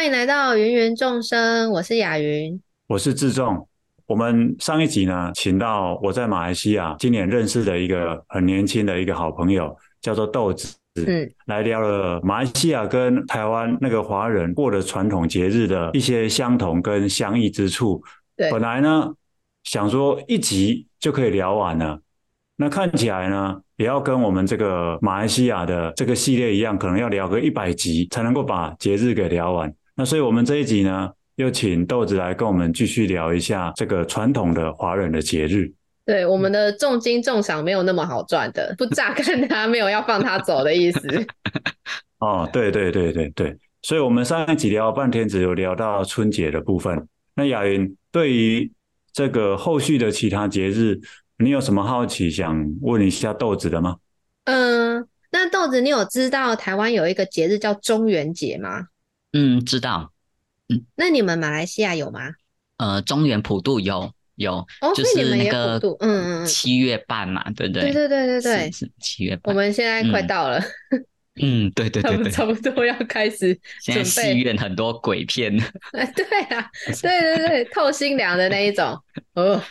欢迎来到芸芸众生，我是雅云，我是志仲。我们上一集呢，请到我在马来西亚今年认识的一个很年轻的一个好朋友，叫做豆子，嗯，来聊了马来西亚跟台湾那个华人过的传统节日的一些相同跟相异之处。对，本来呢想说一集就可以聊完了，那看起来呢也要跟我们这个马来西亚的这个系列一样，可能要聊个一百集才能够把节日给聊完。那所以，我们这一集呢，又请豆子来跟我们继续聊一下这个传统的华人的节日。对，我们的重金重赏没有那么好赚的，不榨干他 没有要放他走的意思。哦，对对对对对，所以我们上一集聊半天，只有聊到春节的部分。那雅云对于这个后续的其他节日，你有什么好奇想问一下豆子的吗？嗯，那豆子，你有知道台湾有一个节日叫中元节吗？嗯，知道。嗯，那你们马来西亚有吗？呃，中原普渡有有，哦，就是那个嗯嗯七月半嘛，对不对？对对对对对，是七月半。我们现在快到了。嗯，对对 对对，差不多要开始。现在戏院很多鬼片。哎，对啊，对对对，透心凉的那一种。哦，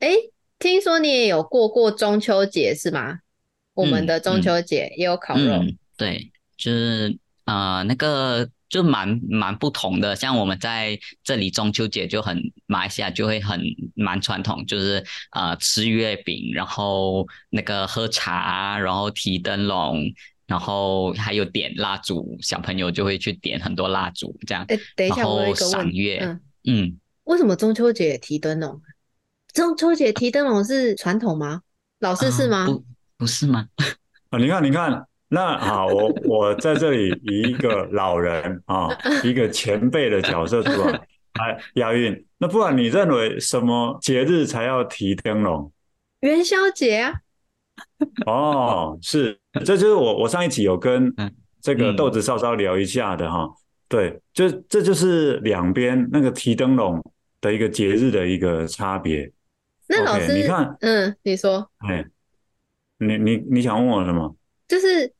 哎，听说你也有过过中秋节是吗？我们的中秋节也有烤肉。对，就是啊，那个。就蛮蛮不同的，像我们在这里中秋节就很马来西亚就会很蛮传统，就是呃吃月饼，然后那个喝茶，然后提灯笼，然后还有点蜡烛，小朋友就会去点很多蜡烛这样。哎，等一下，我有一个问题。然后赏月，嗯，嗯，为什么中秋节也提灯笼？中秋节提灯笼是传统吗？老师是吗？呃、不，不是吗？啊，你看，你看。那好，我我在这里以一个老人啊，一个前辈的角色出来，来押韵。那不然你认为什么节日才要提灯笼？元宵节啊。哦，是，这就是我我上一集有跟这个豆子稍稍聊一下的哈。对，就这就是两边那个提灯笼的一个节日的一个差别。那老师，okay, 你看，嗯，你说，哎，你你你想问我什么？就是。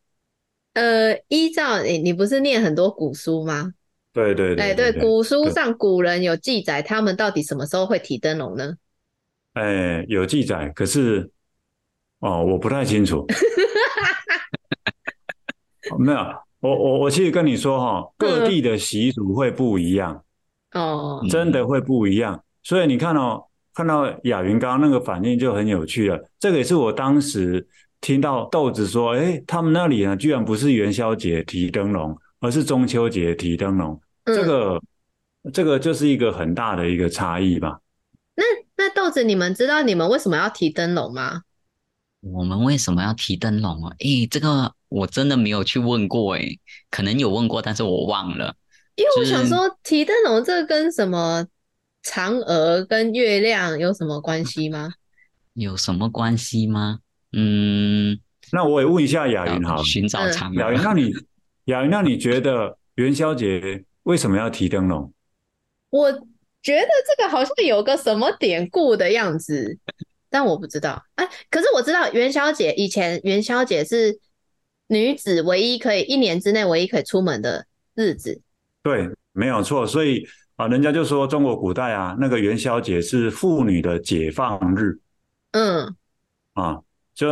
呃，依照你，你不是念很多古书吗？对对对，哎，对，古书上古人有记载，他们到底什么时候会提灯笼呢？哎，有记载，可是哦，我不太清楚。没有，我我我其实跟你说哈，各地的习俗会不一样哦，真的会不一样。所以你看哦，看到雅云刚刚那个反应就很有趣了，这个也是我当时。听到豆子说：“哎，他们那里呢，居然不是元宵节提灯笼，而是中秋节提灯笼。嗯、这个，这个就是一个很大的一个差异吧？那那豆子，你们知道你们为什么要提灯笼吗？我们为什么要提灯笼啊？哎，这个我真的没有去问过，哎，可能有问过，但是我忘了。因为我想说，提灯笼这跟什么嫦娥跟月亮有什么关系吗？有什么关系吗？”嗯，那我也问一下雅云哈，寻找嫦娥。雅云，那你雅云，那你觉得元宵节为什么要提灯笼？我觉得这个好像有个什么典故的样子，但我不知道。哎，可是我知道元宵节以前元宵节是女子唯一可以一年之内唯一可以出门的日子。对，没有错。所以啊，人家就说中国古代啊，那个元宵节是妇女的解放日。嗯，啊。就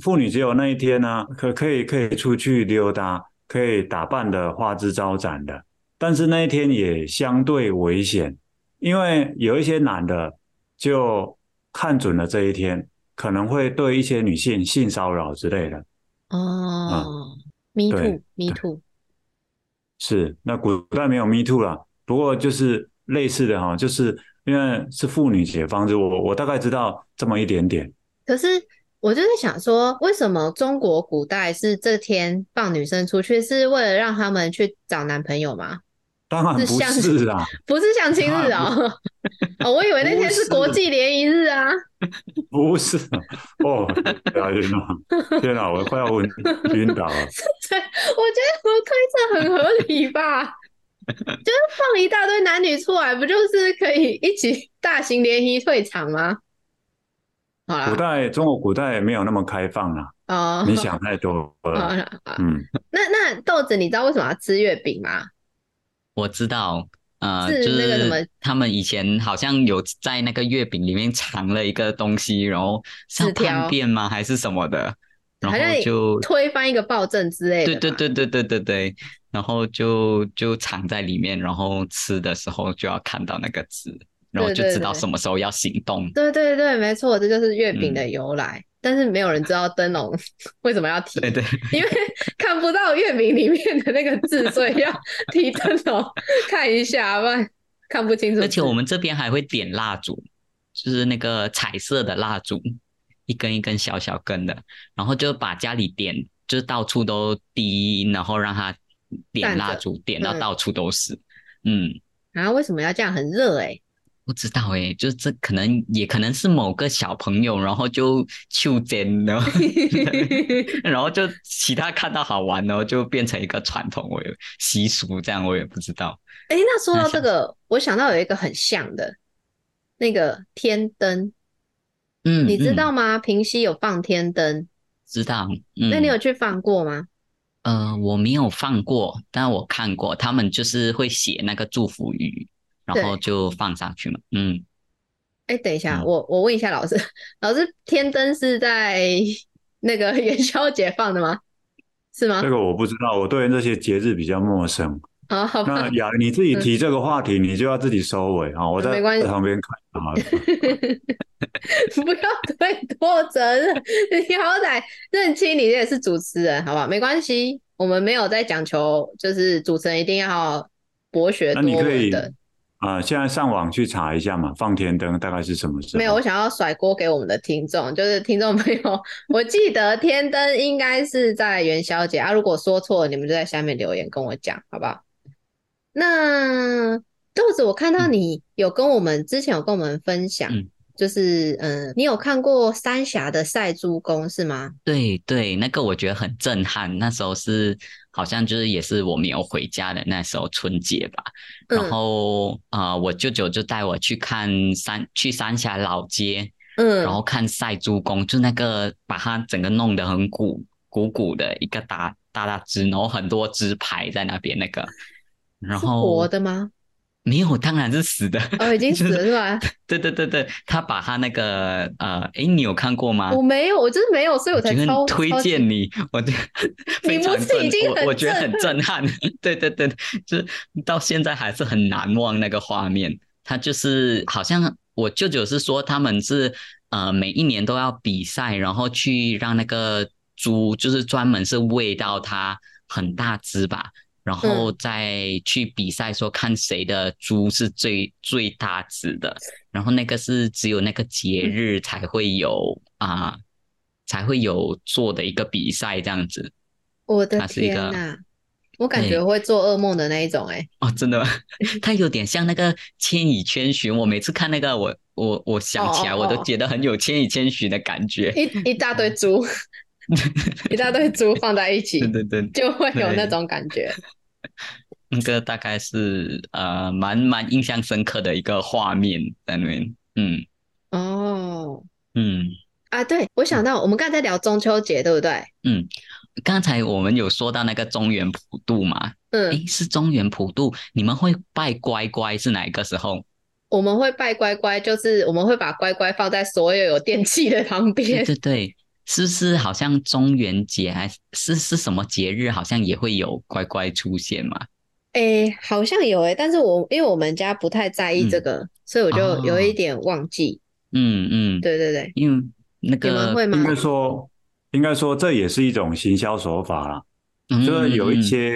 妇女只有那一天呢、啊，可可以可以出去溜达，可以打扮的花枝招展的。但是那一天也相对危险，因为有一些男的就看准了这一天，可能会对一些女性性骚扰之类的。哦，Me too，Me too。是，那古代没有 Me too 了，不过就是类似的哈，就是因为是妇女解放日，我我大概知道这么一点点。可是。我就在想说，为什么中国古代是这天放女生出去，是为了让他们去找男朋友吗？当然不是啊，不是相亲日啊、喔。哦，我以为那天是国际联谊日啊。不是哦，雅云啊，天哪，我快要晕 晕倒了。对，我觉得我推测很合理吧，就是放一大堆男女出来，不就是可以一起大型联谊退场吗？古代中国古代没有那么开放啊！哦，你想太多了。嗯，那那豆子，你知道为什么要吃月饼吗？我知道，呃，是那个什么，就是他们以前好像有在那个月饼里面藏了一个东西，然后是叛变吗？还是什么的？然后就推翻一个暴政之类的。对对对对对对对，然后就就藏在里面，然后吃的时候就要看到那个字，然后就知道什么时候要行动。对对对，没错，这就是月饼的由来。嗯、但是没有人知道灯笼 为什么要提，对对，因为看不到月饼里面的那个字，所以要提灯笼看一下，不然看不清楚。而且我们这边还会点蜡烛，就是那个彩色的蜡烛。一根一根小小根的，然后就把家里点，就是到处都滴，然后让它点蜡烛，点到到处都是。嗯，然后、为什么要这样？很热哎、欸，不知道哎、欸，就这可能也可能是某个小朋友，然后就去点了，然后就其他看到好玩，然后就变成一个传统，我有习俗这样，我也不知道。哎、欸，那说到这个，我想到有一个很像的，那个天灯。嗯，你知道吗？平溪有放天灯，知道。嗯，那你有去放过吗？呃，我没有放过，但我看过，他们就是会写那个祝福语，然后就放上去嘛。嗯。哎，等一下，我我问一下老师，老师，天灯是在 那个元宵节放的吗？是吗？这个我不知道，我对这些节日比较陌生。好，好吧。那雅，你自己提这个话题，你就要自己收尾啊！我在旁边看啊。不要推脱责任，你好歹认清你也是主持人，好不好？没关系，我们没有在讲求，就是主持人一定要博学多闻的啊、呃。现在上网去查一下嘛，放天灯大概是什么时候？没有，我想要甩锅给我们的听众，就是听众朋友，我记得天灯应该是在元宵节啊。如果说错了，你们就在下面留言跟我讲，好不好？那豆子，我看到你有跟我们之前有跟我们分享。嗯就是嗯，你有看过三峡的赛猪公是吗？对对，那个我觉得很震撼。那时候是好像就是也是我没有回家的那时候春节吧。嗯、然后啊、呃，我舅舅就带我去看山去三峡老街，嗯，然后看赛猪公，就那个把它整个弄得很鼓鼓鼓的一个大大大只，然后很多只牌在那边那个，然后活的吗？没有，当然是死的。哦，已经 死了是吧？对对对对，他把他那个呃，哎，你有看过吗？我没有，我就是没有，所以我才超推荐你。我觉得 非常震，我我觉得很震撼。对对对，就是到现在还是很难忘那个画面。他就是好像我舅舅是说，他们是呃每一年都要比赛，然后去让那个猪，就是专门是喂到它很大只吧。然后再去比赛，说看谁的猪是最、嗯、最大只的。然后那个是只有那个节日才会有啊、呃，才会有做的一个比赛这样子。我的天哪！我感觉会做噩梦的那一种哎、欸。哦，真的吗？它有点像那个《千与千寻》。我每次看那个，我我我想起来，我都觉得很有《千与千寻》的感觉。一 一大堆猪，一大堆猪放在一起，对对对，就会有那种感觉。那个大概是呃蛮蛮印象深刻的一个画面在那边，嗯，哦，嗯啊，对，我想到我们刚才在聊中秋节，对不对？嗯，刚才我们有说到那个中原普渡嘛，嗯，诶，是中原普渡，你们会拜乖乖是哪一个时候？我们会拜乖乖，就是我们会把乖乖放在所有有电器的旁边，对对 对。是不是好像中元节还是是什么节日？好像也会有乖乖出现嘛？哎、欸，好像有哎、欸，但是我因为我们家不太在意这个，嗯、所以我就有一点忘记。嗯、哦、嗯，嗯对对对，因为那个你们会吗？应该说，应该说这也是一种行销手法啦。嗯、就是有一些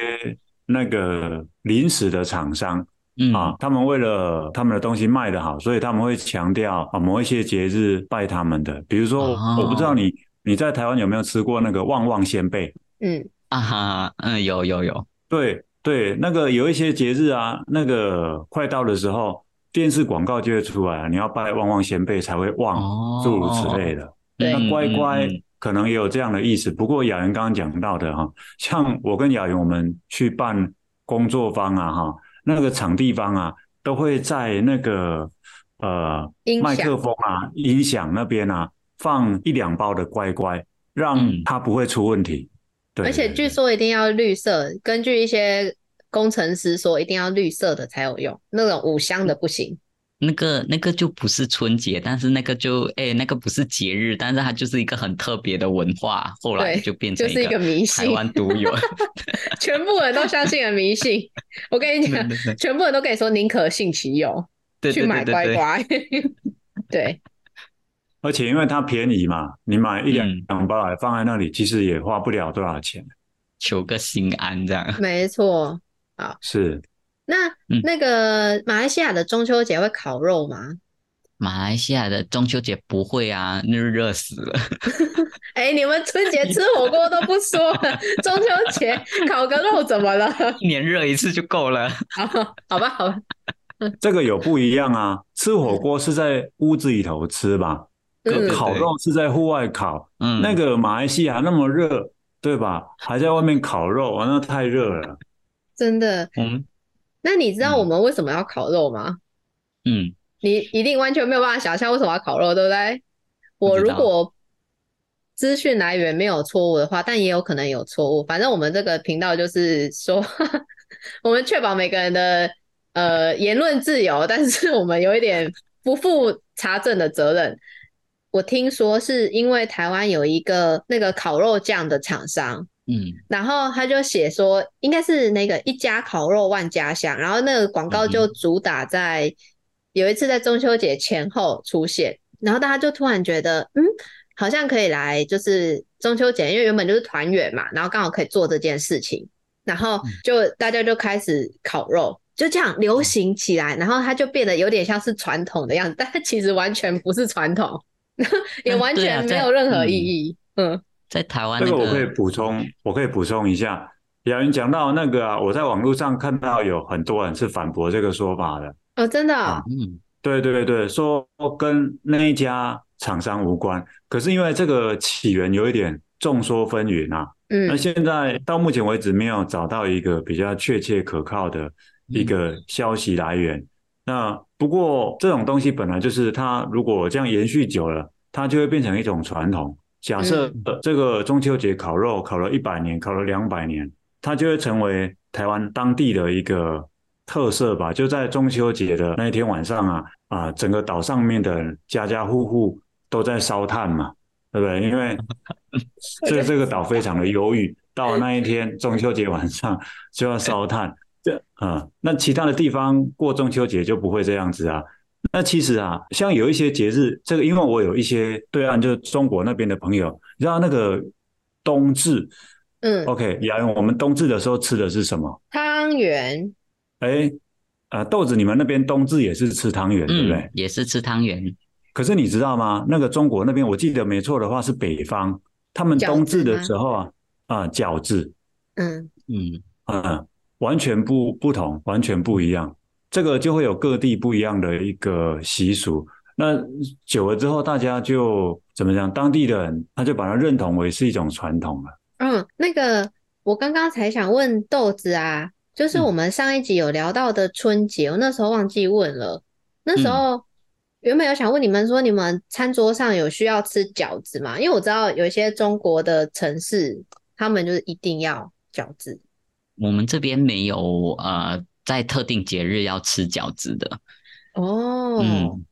那个临时的厂商、嗯、啊，他们为了他们的东西卖得好，所以他们会强调啊某一些节日拜他们的，比如说、哦、我不知道你。你在台湾有没有吃过那个旺旺仙贝？嗯啊哈，嗯有有有，对对，那个有一些节日啊，那个快到的时候，电视广告就会出来，你要拜旺旺先辈才会旺，诸如此类的。对，那乖乖可能也有这样的意思。不过雅云刚刚讲到的哈，像我跟雅云我们去办工作坊啊哈，那个场地方啊，都会在那个呃麦克风啊、音响那边啊。放一两包的乖乖，让它不会出问题。嗯、对，而且据说一定要绿色，根据一些工程师说一定要绿色的才有用，那种五香的不行。那个那个就不是春节，但是那个就哎、欸，那个不是节日，但是它就是一个很特别的文化，后来就变成就是一个迷信，台湾独有，全部人都相信了迷信。我跟你讲，全部人都跟你说宁可信其有，去买乖乖。对，而且因为它便宜嘛，你买一两两包来放在那里，其实也花不了多少钱，求个心安这样。没错，好是。那、嗯、那个马来西亚的中秋节会烤肉吗？马来西亚的中秋节不会啊，那热死了。哎、欸，你们春节吃火锅都不说了，中秋节烤个肉怎么了？一年热一次就够了。好吧，好吧。这个有不一样啊，吃火锅是在屋子里头吃吧，嗯、烤肉是在户外烤。嗯，那个马来西亚那么热，对吧？还在外面烤肉，那太热了。真的。嗯。那你知道我们为什么要烤肉吗？嗯，你一定完全没有办法想象为什么要烤肉，对不对？我如果资讯来源没有错误的话，但也有可能有错误。反正我们这个频道就是说，我们确保每个人的呃言论自由，但是我们有一点不负查证的责任。我听说是因为台湾有一个那个烤肉酱的厂商。嗯，然后他就写说，应该是那个一家烤肉万家香，然后那个广告就主打在有一次在中秋节前后出现，然后大家就突然觉得，嗯，好像可以来，就是中秋节，因为原本就是团圆嘛，然后刚好可以做这件事情，然后就大家就开始烤肉，就这样流行起来，然后它就变得有点像是传统的样子，但它其实完全不是传统，也完全没有任何意义，嗯。在台湾、那个，这个我可以补充，我可以补充一下。雅云讲到那个啊，我在网络上看到有很多人是反驳这个说法的。哦，真的、哦？嗯，对对对，说跟那一家厂商无关。可是因为这个起源有一点众说纷纭啊。嗯。那现在到目前为止没有找到一个比较确切可靠的一个消息来源。嗯、那不过这种东西本来就是它，如果这样延续久了，它就会变成一种传统。假设这个中秋节烤肉烤了一百年，烤了两百年，它就会成为台湾当地的一个特色吧。就在中秋节的那一天晚上啊啊，整个岛上面的家家户户都在烧炭嘛，对不对？因为 这这个岛非常的忧郁，到了那一天中秋节晚上 就要烧炭。这啊，那其他的地方过中秋节就不会这样子啊。那其实啊，像有一些节日，这个因为我有一些对岸就是中国那边的朋友，你知道那个冬至，嗯，OK，雅云，我们冬至的时候吃的是什么？汤圆。哎，啊，豆子，你们那边冬至也是吃汤圆，对不对？嗯，也是吃汤圆。可是你知道吗？那个中国那边，我记得没错的话是北方，他们冬至的时候啊，啊，饺子，嗯嗯嗯，完全不不同，完全不一样。这个就会有各地不一样的一个习俗，那久了之后，大家就怎么讲？当地的人他就把它认同为是一种传统了。嗯，那个我刚刚才想问豆子啊，就是我们上一集有聊到的春节，嗯、我那时候忘记问了。那时候原本有想问你们说，你们餐桌上有需要吃饺子吗？因为我知道有一些中国的城市，他们就是一定要饺子。我们这边没有呃。在特定节日要吃饺子的哦，嗯，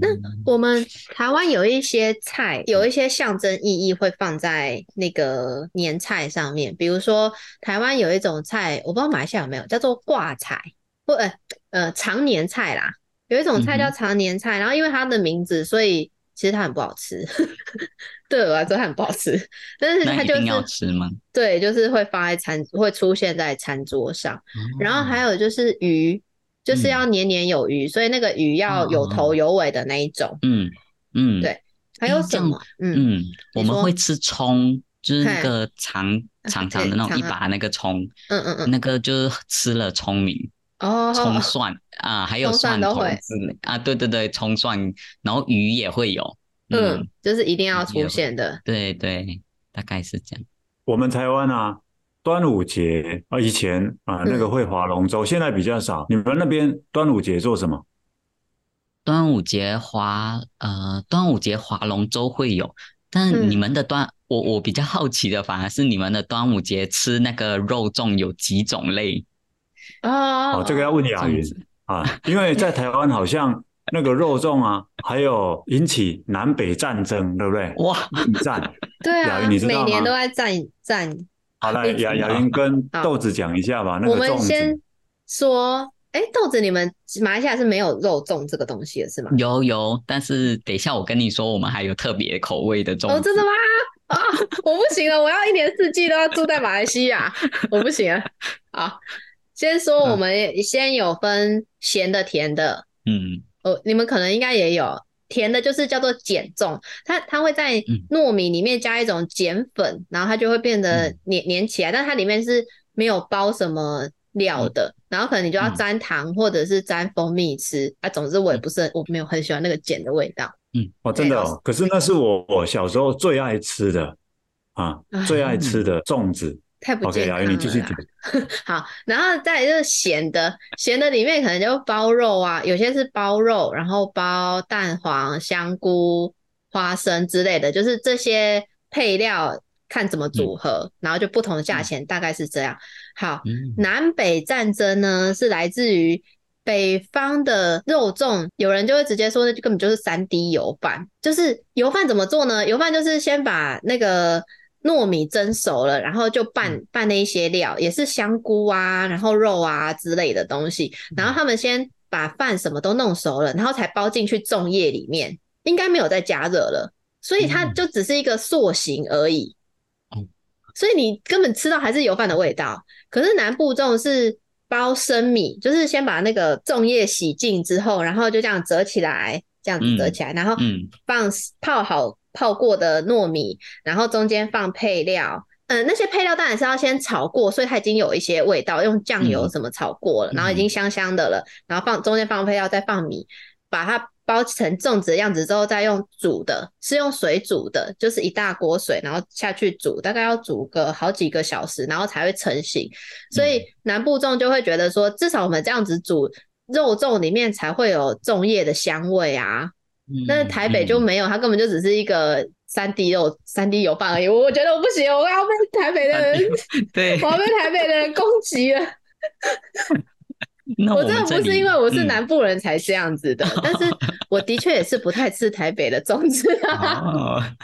那我们台湾有一些菜，有一些象征意义会放在那个年菜上面，比如说台湾有一种菜，我不知道马来西亚有没有，叫做挂菜或呃呃长年菜啦，有一种菜叫长年菜，然后因为它的名字，所以其实它很不好吃。对我来说它很不好吃，但是它就是要吃吗？对，就是会放在餐，会出现在餐桌上。哦、然后还有就是鱼，就是要年年有余，嗯、所以那个鱼要有头有尾的那一种。嗯嗯，对。还有什么？嗯嗯，我们会吃葱，就是那个长长长的那种一把那个葱。嗯嗯嗯，那个就是吃了聪明哦，葱蒜啊，还有蒜头啊，对对对，葱蒜，然后鱼也会有。嗯，嗯，就是一定要出现的。对对，大概是这样。我们台湾啊，端午节啊，以前啊那个会划龙舟，嗯，现在比较少。你们那边端午节做什么？端午节划呃，端午节划龙舟会有，但你们的端，嗯，我我比较好奇的反而是你们的端午节吃那个肉粽有几种类？哦，哦，这个要问雅云啊，因为在台湾好像 那个肉粽啊，还有引起南北战争，对不对？哇，战，对啊，雅云你知道吗？每年都在战战。好，来雅雅云跟豆子讲一下吧。我们先说。哎，豆子，你们马来西亚是没有肉粽这个东西的是吗？有有，但是等一下我跟你说，我们还有特别口味的粽子。哦，真的吗？啊，我不行了，我要一年四季都要住在马来西亚，我不行了。好，先说我们先有分咸的、甜的。嗯，哦，你们可能应该也有。甜的，就是叫做碱粽，它它会在糯米里面加一种碱粉，然后它就会变得黏黏起来，但它里面是没有包什么料的。然后可能你就要沾糖或者是沾蜂蜜吃、嗯、啊，总之我也不是很，我没有很喜欢那个碱的味道。嗯，哦，真的哦，可是那是我我小时候最爱吃的啊，最爱吃的粽子。太不健康了。你继续讲。好，然后再来就是咸的，咸的里面可能就包肉啊，有些是包肉，然后包蛋黄、香菇、花生之类的，就是这些配料。看怎么组合，嗯、然后就不同的价钱，大概是这样。好，嗯、南北战争呢是来自于北方的肉粽，有人就会直接说，那就根本就是三滴油饭。就是油饭怎么做呢？油饭就是先把那个糯米蒸熟了，然后就拌拌那一些料，也是香菇啊，然后肉啊之类的东西。然后他们先把饭什么都弄熟了，然后才包进去粽叶里面，应该没有再加热了，所以它就只是一个塑形而已。所以你根本吃到还是油饭的味道，可是南部粽是包生米，就是先把那个粽叶洗净之后，然后就这样折起来，这样子折起来，然后放泡好泡过的糯米，然后中间放配料，嗯，那些配料当然是要先炒过，所以它已经有一些味道，用酱油什么炒过了，然后已经香香的了，然后放中间放配料，再放米，把它。包成粽子的样子之后，再用煮的，是用水煮的，就是一大锅水，然后下去煮，大概要煮个好几个小时，然后才会成型。所以南部粽就会觉得说，至少我们这样子煮肉粽里面才会有粽叶的香味啊。但是台北就没有，它根本就只是一个三滴肉、三滴油饭而已。我觉得我不行，我要被台北的人，对，我要被台北的人攻击了。我，真的不是因为我是南部人才这样子的，嗯、但是我的确也是不太吃台北的粽子啊，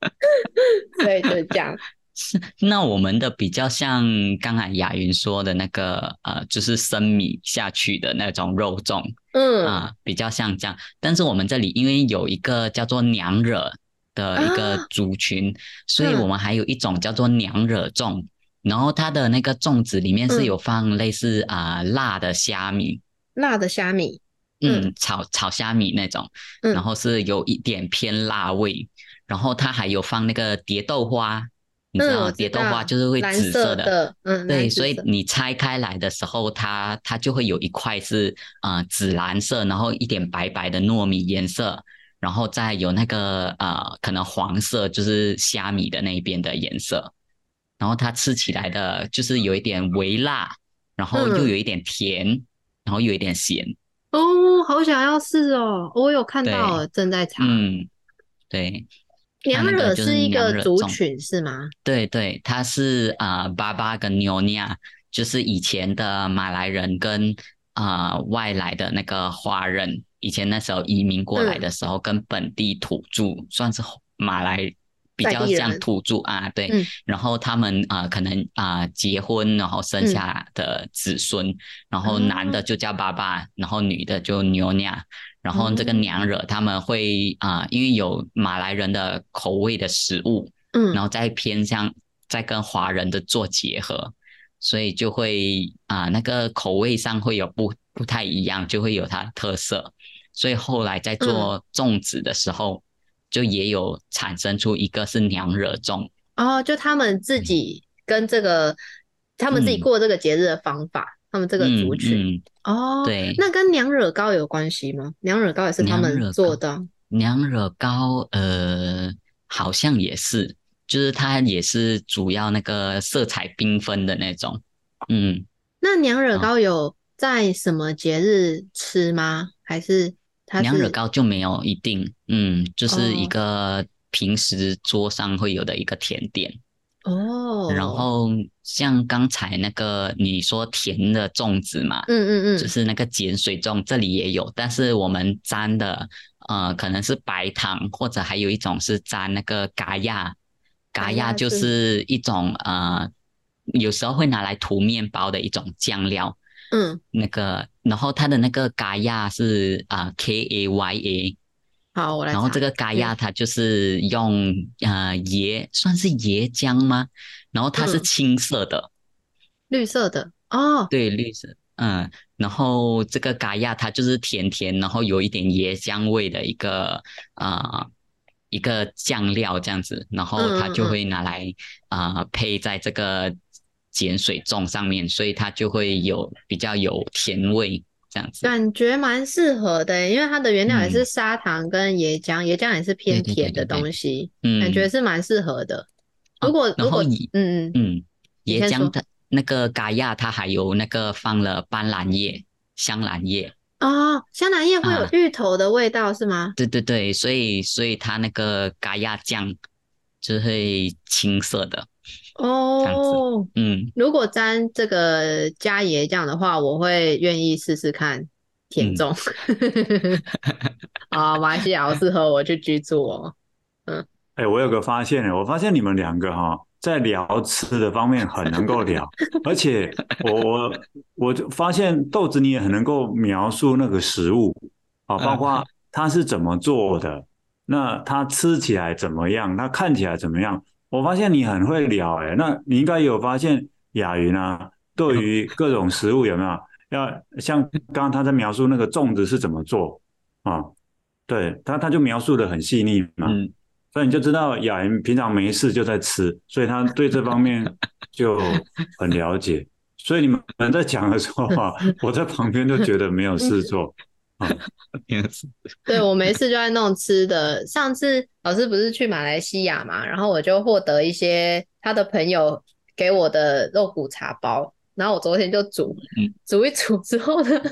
所以就是这样。是，那我们的比较像刚才雅云说的那个呃，就是生米下去的那种肉粽，嗯。啊、呃，比较像这样。但是我们这里因为有一个叫做娘惹的一个族群，啊、所以我们还有一种叫做娘惹粽。然后它的那个粽子里面是有放类似啊、辣的虾米，辣的虾米，嗯，嗯。炒炒虾米那种，嗯、然后是有一点偏辣味，然后它还有放那个蝶豆花，嗯、你知道吗？蝶豆花就是会紫色的，的嗯，对，所以你拆开来的时候，它它就会有一块是啊、呃、紫蓝色，然后一点白白的糯米颜色，然后再有那个呃可能黄色，就是虾米的那一边的颜色。然后它吃起来的就是有一点微辣，然后又有一点甜，嗯、然后又有一点咸。哦，好想要试哦！我有看到，正在查。嗯，对。娘惹是一个族群是吗？对对，它是啊，爸爸跟牛尼亚，就是以前的马来人跟啊、呃、外来的那个华人，以前那时候移民过来的时候，嗯、跟本地土著算是马来。比较像土著啊，对，嗯、然后他们啊、呃，可能啊、呃、结婚，然后生下的子孙，嗯、然后男的就叫爸爸，嗯、然后女的就妞妞，然后这个娘惹他们会啊、呃，因为有马来人的口味的食物，嗯，然后再偏向再跟华人的做结合，所以就会啊、呃、那个口味上会有不不太一样，就会有它的特色，所以后来在做粽子的时候。嗯就也有产生出一个是娘惹粽哦，就他们自。己跟这个、嗯、他们自己过这个节日的方法，嗯、他们这个族群、嗯嗯、哦，对，那跟娘惹糕有关系吗？娘惹糕也是他们做的。娘惹糕呃，好像也是，就是它也是主要那个色彩缤纷的那种。嗯，那娘惹糕有在什么节日吃吗？哦、还是它？娘惹糕就没有一定，嗯，就是一个平时桌上会有的一个甜点。哦，哦。然后像刚才那个你说甜的粽子嘛，嗯嗯嗯，就是那个碱水粽，这里也有，但是我们沾的呃可能是白糖，或者还有一种是沾那个嘎亚，嘎亚就是一种呃有时候会拿来涂面包的一种酱料。嗯，那个，然后它的那个嘎亚是啊、呃、K A Y A，好，我来。然后这个咖亚它就是用呃椰，算是椰浆吗？然后它是青色的，嗯、绿色的。哦，对，绿色，嗯，然后这个咖亚它就是甜甜，然后有一点椰浆味的一个啊、呃、一个酱料这样子，然后它就会拿来啊、嗯呃、配在这个。碱水粽上面，所以它就会有比较有甜味这样子，感觉蛮适合的，因为它的原料也是砂糖跟椰浆，椰浆也是偏甜的东西，嗯，感觉是蛮适合的。如果如果嗯嗯嗯，椰浆的那个嘎亚，它还有那个放了斑斓叶、香兰叶哦，香兰叶会有芋头的味道是吗？对对对，所以所以它那个嘎亚酱就会青色的。哦，嗯，如果沾这个加椰酱的话，我会愿意试试看甜粽。啊、嗯，马来西亚好适合我去居住哦。嗯，哎、欸，我有个发现，我发现你们两个哈，在聊吃的方面很能够聊，而且我我我就发现豆子你也很能够描述那个食物啊，包括它是怎么做的，那它吃起来怎么样，它看起来怎么样。我发现你很会聊哎、欸，那你应该有发现雅云啊，对于 各种食物有没有要像刚刚他在描述那个粽子是怎么做啊？对他他就描述的很细腻嘛，嗯，所以你就知道雅云平常没事就在吃，所以他对这方面就很了解。所以你们在讲的时候啊，我在旁边就觉得没有事做。对，我没事就在弄吃的。上次老师不是去马来西亚嘛，然后我就获得一些他的朋友给我的肉骨茶包，然后我昨天就煮，煮一煮之后呢，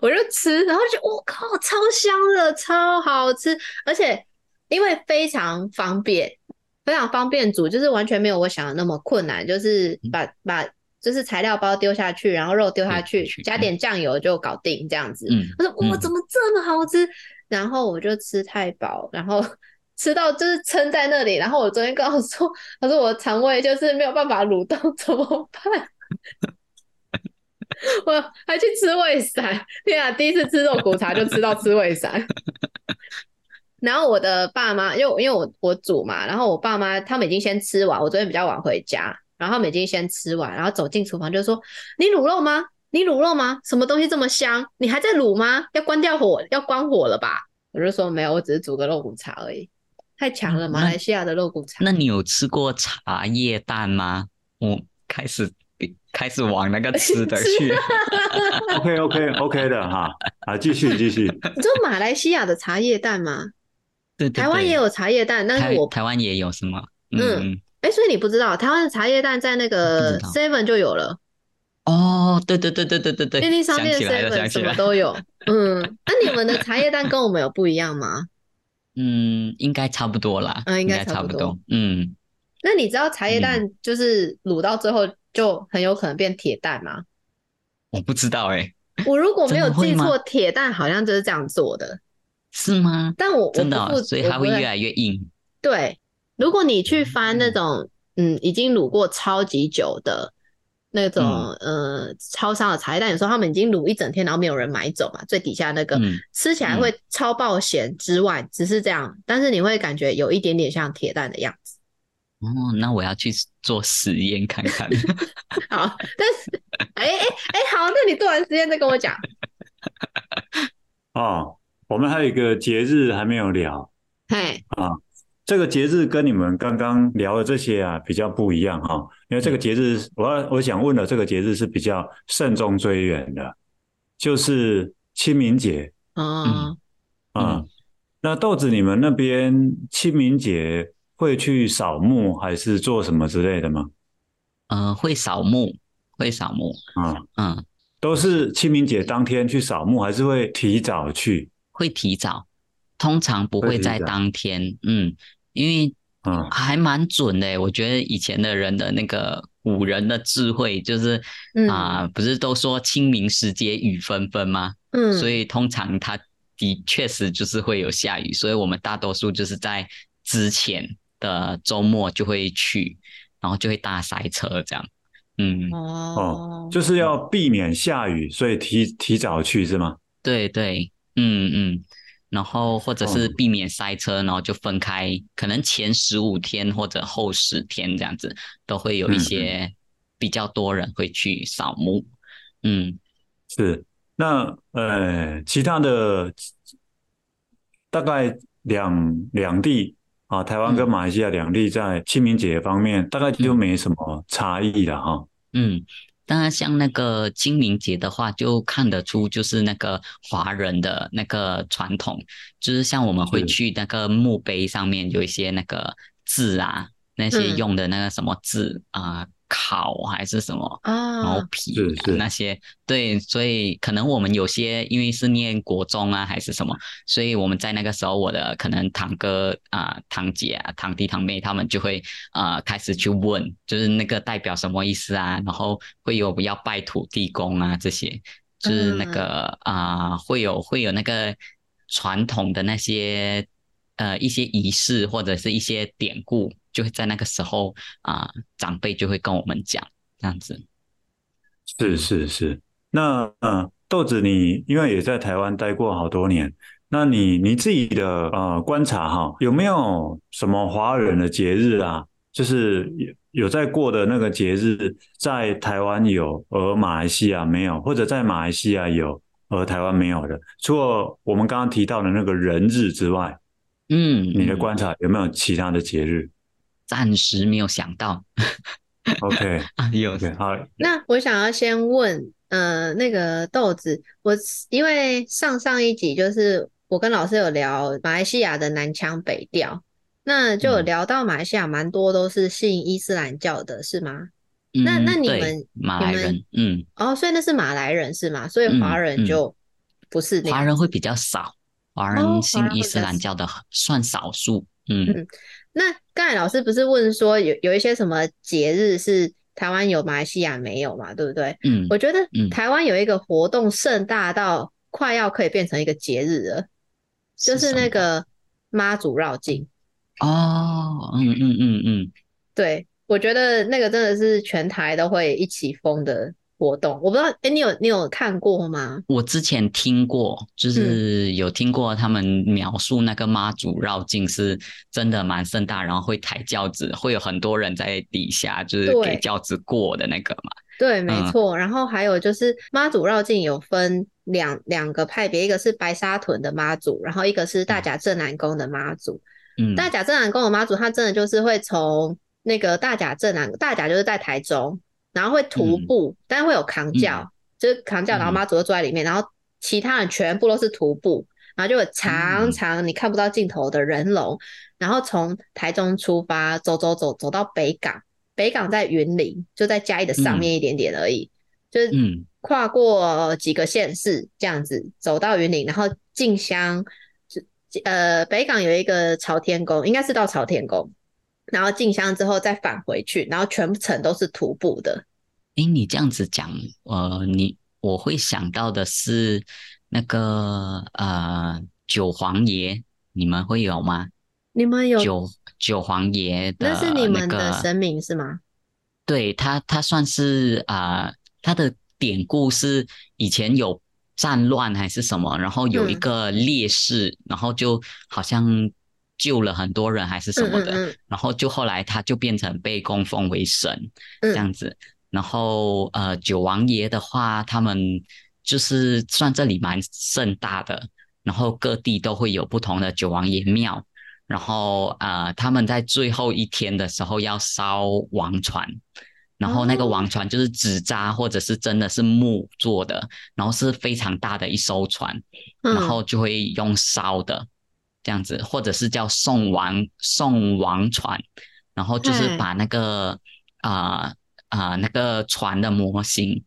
我就吃，然后就我靠，超香的，超好吃，而且因为非常方便，非常方便煮，就是完全没有我想的那么困难，就是把把。就是材料包丢下去，然后肉丢下去，加点酱油就搞定这样子。嗯，我说哇，怎么这么好吃？然后我就吃太饱，然后 吃到就是撑在那里。然后我昨天跟我说，他说我肠胃就是没有办法蠕动，怎么办？我还去吃胃散。天啊，第一次吃肉骨茶就吃到吃胃散。然后我的爸妈，因为因为我我煮嘛，然后我爸妈他们已经先吃完，我昨天比较晚回家。然后他们已经先吃完，然后走进厨房就说：“你卤肉吗？你卤肉吗？什么东西这么香？你还在卤吗？要关掉火，要关火了吧？”我就说：“没有，我只是煮个肉骨茶而已。”太强了，马来西亚的肉骨茶。那，那你有吃过茶叶蛋吗？我开始开始往那个吃的去。OK OK OK 的哈，啊，继续继续。你说马来西亚的茶叶蛋吗？对，对，对，台湾也有茶叶蛋，但是我台湾也有什么？嗯。嗯哎、欸，所以你不知道台湾的茶叶蛋在那个 Seven 就有了哦？对对对对对对对，便利商店 Seven 什么都有。嗯，那、啊、你们的茶叶蛋跟我们有不一样吗？嗯，应该差不多啦。嗯，应该差不多。不多嗯，那你知道茶叶蛋就是卤到最后就很有可能变铁蛋吗？我不知道哎、欸。我如果没有记错，铁蛋好像就是这样做的，是吗？但我真的、哦，所以它会越来越硬。对。如果你去翻那种嗯，已经卤过超级久的那种、嗯、呃超商的茶叶蛋，有时候他们已经卤一整天，然后没有人买走嘛，最底下那个、嗯、吃起来会超爆咸之外、嗯，只是这样，但是你会感觉有一点点像铁蛋的样子。哦，那我要去做实验看看。好，但是哎哎哎，好，那你做完实验再跟我讲。哦，我们还有一个节日还没有聊。嘿啊。这个节日跟你们刚刚聊的这些啊比较不一样哈，因为这个节日，我要我想问的这个节日是比较慎终追远的，就是清明节。嗯啊，嗯，那豆子你们那边清明节会去扫墓还是做什么之类的吗？嗯，会扫墓，会扫墓。嗯嗯，都是清明节当天去扫墓，还是会提早去？会提早，通常不会在当天。嗯。因为嗯，还蛮准的。我觉得以前的人的那个古人的智慧，就是啊、嗯呃，不是都说清明时节雨纷纷吗？嗯，所以通常它的确实就是会有下雨，所以我们大多数就是在之前的周末就会去，然后就会大塞车这样。嗯哦，就是要避免下雨，所以提提早去是吗？对对，嗯嗯。然后或者是避免塞车，然后就分开，可能前十五天或者后十天这样子，都会有一些比较多人会去扫墓。嗯，嗯，是。那呃，其他的大概两两地啊，台湾跟马来西亚两地在清明节方面，大概就没什么差异了哈。嗯。当然，像那个清明节的话，就看得出就是那个华人的那个传统，就是像我们会去那个墓碑上面有一些那个字啊，那些用的那个什么字啊。嗯烤还是什么啊。毛皮那些，对，所以可能我们有些因为是念国中啊还是什么，所以我们在那个时候，我的可能堂哥啊、呃、堂姐啊、堂弟堂妹他们就会啊、呃、开始去问，就是那个代表什么意思啊，然后会有要拜土地公啊这些，就是那个啊、呃、会有会有那个传统的那些呃一些仪式或者是一些典故。就会在那个时候啊、呃，长辈就会跟我们讲这样子。是是是，那嗯、呃，豆子你因为也在台湾待过好多年，那你你自己的呃观察哈，有没有什么华人的节日啊？就是有有在过的那个节日，在台湾有而马来西亚没有，或者在马来西亚有而台湾没有的？除了我们刚刚提到的那个人日之外，嗯，你的观察有没有其他的节日？暂时没有想到。OK，有好。那我想要先问，呃，那个豆子，我因为上上一集就是我跟老师有聊马来西亚的南腔北调，那就有聊到马来西亚蛮多都是信伊斯兰教的，是吗？嗯、那那你们马来人，嗯，哦，所以那是马来人是吗？所以华人就不是那、嗯嗯、华人会比较少，华人信伊斯兰教的算少数，嗯。嗯那刚才老师不是问说有有一些什么节日是台湾有马来西亚没有嘛？对不对？嗯，我觉得台湾有一个活动盛大到快要可以变成一个节日了，就是那个妈祖绕境。哦，嗯嗯嗯嗯，对，我觉得那个真的是全台都会一起疯的。活动我不知道，哎、欸，你有你有看过吗？我之前听过，就是有听过他们描述那个妈祖绕境是真的蛮盛大，然后会抬轿子，会有很多人在底下，就是给轿子过的那个嘛。对，没错。嗯、然后还有就是妈祖绕境有分两两个派别，一个是白沙屯的妈祖，然后一个是大甲镇南宫的妈祖。嗯，大甲镇南宫的妈祖，他真的就是会从那个大甲镇南，大甲就是在台中。然后会徒步，嗯、但是会有扛轿，嗯、就是扛轿，然后妈祖就坐在里面，嗯、然后其他人全部都是徒步，然后就有长长你看不到尽头的人龙，嗯、然后从台中出发，走走走走到北港，北港在云林，就在嘉义的上面一点点而已，嗯、就是跨过几个县市这样子走到云林，然后进香，呃，北港有一个朝天宫，应该是到朝天宫。然后进香之后再返回去，然后全程都是徒步的。哎，你这样子讲，呃，你我会想到的是那个呃九皇爷，你们会有吗？你们有九九皇爷的、那个？那是你们的神明是吗？对他，他算是啊、呃，他的典故是以前有战乱还是什么，然后有一个烈士，嗯、然后就好像。救了很多人还是什么的，嗯嗯嗯，然后就后来他就变成被供奉为神这样子。嗯、然后呃，九王爷的话，他们就是算这里蛮盛大的，然后各地都会有不同的九王爷庙。然后呃，他们在最后一天的时候要烧王船，然后那个王船就是纸扎或者是真的是木做的，然后是非常大的一艘船，然后就会用烧的。这样子，或者是叫送王送王船，然后就是把那个啊啊、呃呃、那个船的模型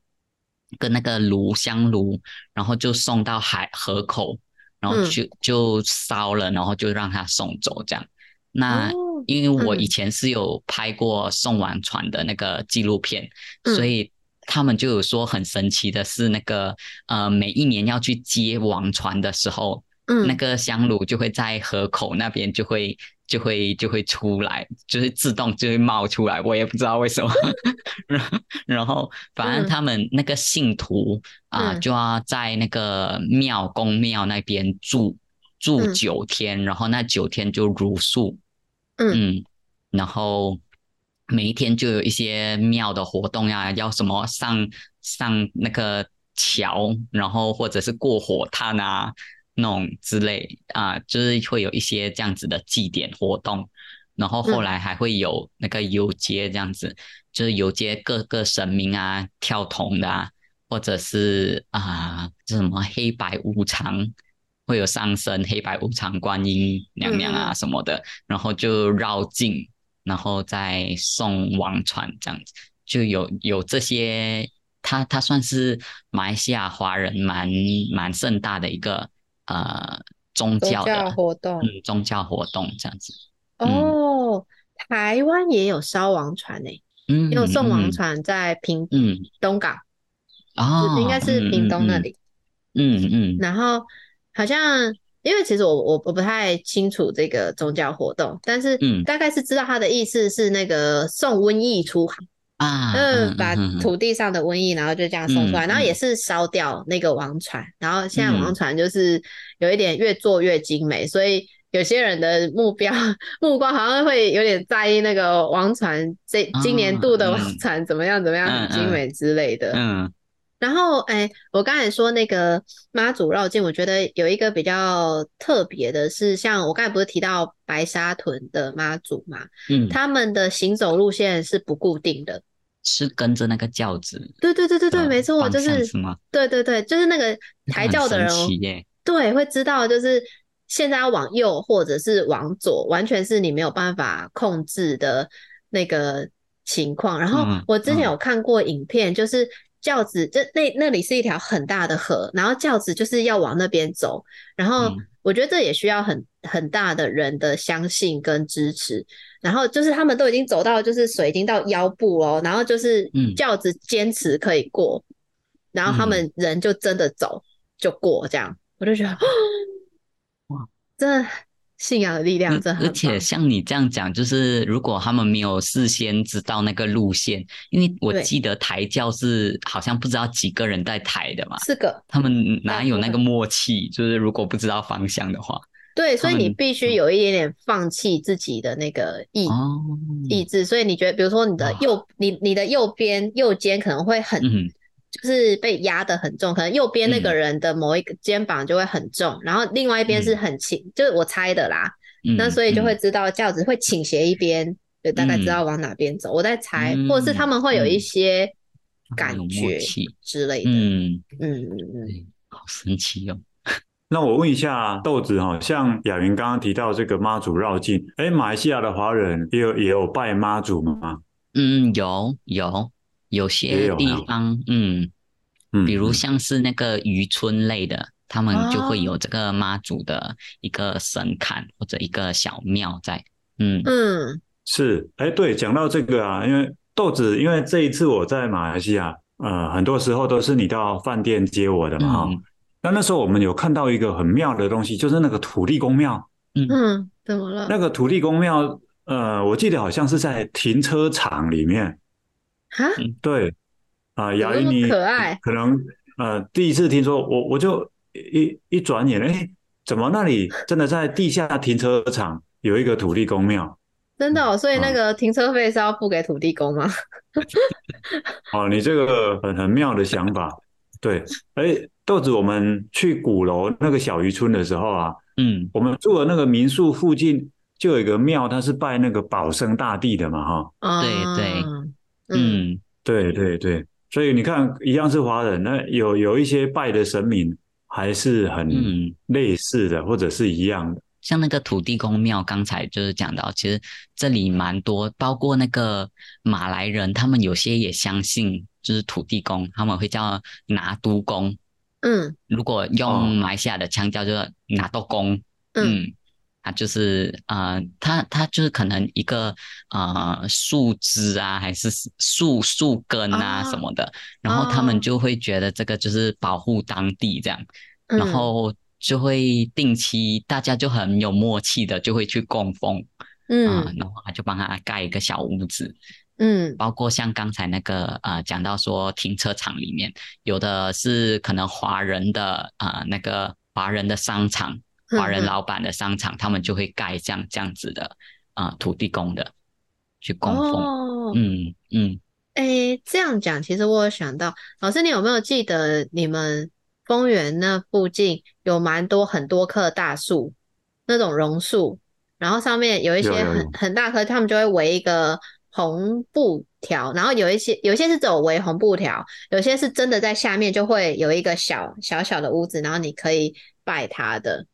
跟那个炉香炉，然后就送到海河口，然后就就烧了，然后就让他送走这样。那因为我以前是有拍过送王船的那个纪录片，嗯、所以他们就有说很神奇的是，那个呃，每一年要去接王船的时候，嗯，那个香炉就会在河口那边就会就会就会出来，就是自动就会冒出来，我也不知道为什么。然后然后反正他们那个信徒啊、呃，就要在那个庙公庙那边住。住九天，嗯、然后那九天就茹素，嗯，嗯，然后每一天就有一些庙的活动呀，要什么上上那个桥，然后或者是过火炭啊那种之类啊，就是会有一些这样子的祭典活动，然后后来还会有那个游街这样子，嗯、就是游街各个神明啊跳铜的啊，或者是啊这什么黑白无常。会有上身黑白无常观音娘娘啊什么的，嗯、然后就绕境，然后再送王船这样子，就有有这些，它它算是马来西亚华人蛮蛮盛大的一个呃宗教的活动，嗯，宗教活动这样子。哦，台湾也有烧王船呢、欸，嗯，有送王船在屏嗯东港哦，应该是屏东那里，嗯嗯，嗯嗯然后。好像，因为其实我我我不太清楚这个宗教活动，但是大概是知道他的意思是那个送瘟疫出海啊，嗯，把土地上的瘟疫，然后就这样送出来，然后也是烧掉那个王船，然后现在王船就是有一点越做越精美，所以有些人的目标目光好像会有点在意那个王船这今年度的王船怎么样怎么样很精美之类的，嗯。然后，哎，我刚才说那个妈祖绕境，我觉得有一个比较特别的是，像我刚才不是提到白沙屯的妈祖嘛，嗯，他们的行走路线是不固定的，是跟着那个轿子。对对对对对，没错，就是，什么？对对对，就是那个抬轿的人，对，会知道就是现在要往右或者是往左，完全是你没有办法控制的那个情况。然后我之前有看过影片，就是。轿子，这那那里是一条很大的河，然后轿子就是要往那边走，然后我觉得这也需要很很大的人的相信跟支持，然后就是他们都已经走到就是水已经到腰部哦，然后就是轿子坚持可以过，然后他们人就真的走就过这样，我就觉得哇，这。信仰的力量而且像你这样讲，就是如果他们没有事先知道那个路线，因为我记得抬轿是好像不知道几个人在抬的嘛，四个，他们哪有那个默契？就是如果不知道方向的话，对，所以你必须有一点点放弃自己的那个意、嗯、意志。所以你觉得，比如说你的右，你你的右边右肩可能会很。嗯就是被压得很重，可能右边那个人的某一个肩膀就会很重，嗯、然后另外一边是很轻，嗯、就是我猜的啦。嗯、那所以就会知道轿子会倾斜一边，嗯、就大概知道往哪边走。嗯、我在猜，或者是他们会有一些感觉之类的。嗯嗯嗯嗯，好神奇哦。那我问一下豆子哈，像雅云刚刚提到这个妈祖绕境，哎，马来西亚的华人也有也有拜妈祖吗？嗯，有有。有些地方，嗯，嗯，比如像是那个渔村类的，嗯、他们就会有这个妈祖的一个神龛或者一个小庙在，嗯。嗯，是，哎，对，讲到这个啊，因为豆子，因为这一次我在马来西亚，呃，很多时候都是你到饭店接我的嘛，哈、嗯，那那时候我们有看到一个很妙的东西，就是那个土地公庙，嗯。嗯，怎么了？那个土地公庙，呃，我记得好像是在停车场里面。哈，对，啊，雅云你可爱，可能呃第一次听说，我我就一一转眼，哎，怎么那里真的在地下停车场有一个土地公庙？真的哦，所以那个停车费是要付给土地公吗？哦，你这个很很妙的想法，对，哎，豆子，我们去鼓楼那个小渔村的时候啊，嗯，我们住的那个民宿附近就有一个庙，它是拜那个保生大帝的嘛，哈，哦，对对。嗯，对对对，所以你看，一样是华人，那有有一些拜的神明还是很类似的，嗯、或者是一样的。像那个土地公庙，刚才就是讲到，其实这里蛮多，包括那个马来人，他们有些也相信，就是土地公，他们会叫拿督公。嗯，如果用马来西亚的腔调，就是拿督公。嗯。嗯它就是呃，它它就是可能一个呃树枝啊，还是树树根啊什么的，哦、然后他们就会觉得这个就是保护当地这样，哦、然后就会定期大家就很有默契的就会去供奉，嗯、呃，然后他就帮他盖一个小屋子，嗯，包括像刚才那个呃讲到说停车场里面有的是可能华人的呃那个华人的商场。华人老板的商场，嗯、他们就会盖这样这样子的啊、呃、土地公的去供奉。哦、嗯嗯，哎、欸，这样讲，其实我有想到，老师，你有没有记得你们丰原那附近有蛮多很多棵大树，那种榕树，然后上面有一些很很大棵，他们就会围一个红布条，然后有一些有一些是走围红布条，有些是真的在下面就会有一个小小小的屋子，然后你可以拜他的。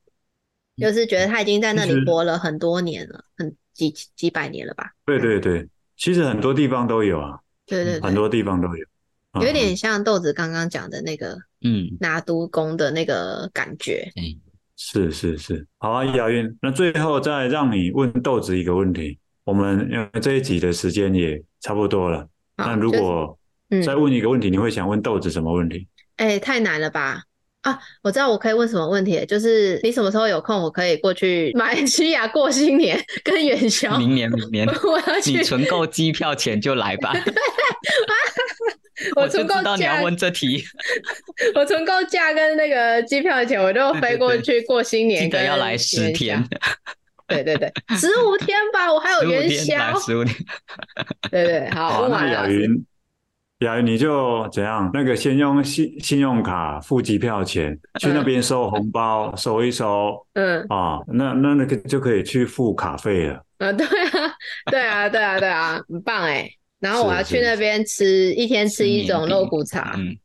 就是觉得他已经在那里活了很多年了，很几几百年了吧？对对对，其实很多地方都有啊。对对对，很多地方都有，有点像豆子刚刚讲的那个，嗯，拿督公的那个感觉。嗯，是是是。好啊，雅云，那最后再让你问豆子一个问题。我们因为这一集的时间也差不多了，那如果再问一个问题，你会想问豆子什么问题？哎，太难了吧？啊，我知道我可以问什么问题，就是你什么时候有空，我可以过去 马来西亚过新年跟元宵。明年，明年 我要去，你存够机票钱就来吧。我存够，知道你要问这题。我存够假跟那个机票钱，我就飞过去过新年。记得要来十天。对对对，十五天吧，我还有元宵。十五天。对对，好，好，那雅云。呀，你就怎样？那个先用信信用卡付机票钱，去那边收红包，收一收，嗯，啊，那那那个就可以去付卡费了。啊，对啊，对啊，对啊，对啊，很棒哎。然后我要去那边吃一天吃一种肉骨茶。嗯，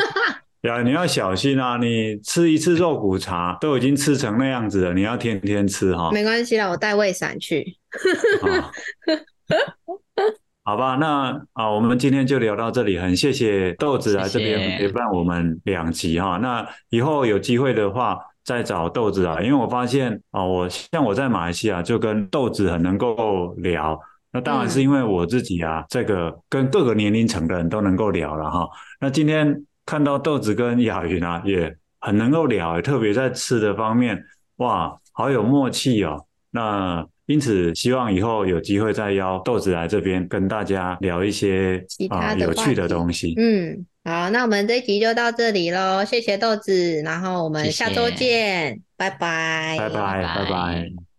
呀，你要小心啊！你吃一次肉骨茶都已经吃成那样子了，你要天天吃哈。没关系啦，我带胃散去。好吧，那啊，我们今天就聊到这里，很谢谢豆子来这边陪伴我们两集哈。那以后有机会的话，再找豆子啊，因为我发现啊，我像我在马来西亚就跟豆子很能够聊，那当然是因为我自己啊，这个跟各个年龄层的人都能够聊了哈。那今天看到豆子跟雅云啊，也很能够聊，特别在吃的方面，哇，好有默契哦。那因此，希望以后有机会再邀豆子来这边跟大家聊一些其他有趣的东西。嗯，好，那我们这一集就到这里喽，谢谢豆子，然后我们下周见，谢谢拜拜，拜拜，拜拜。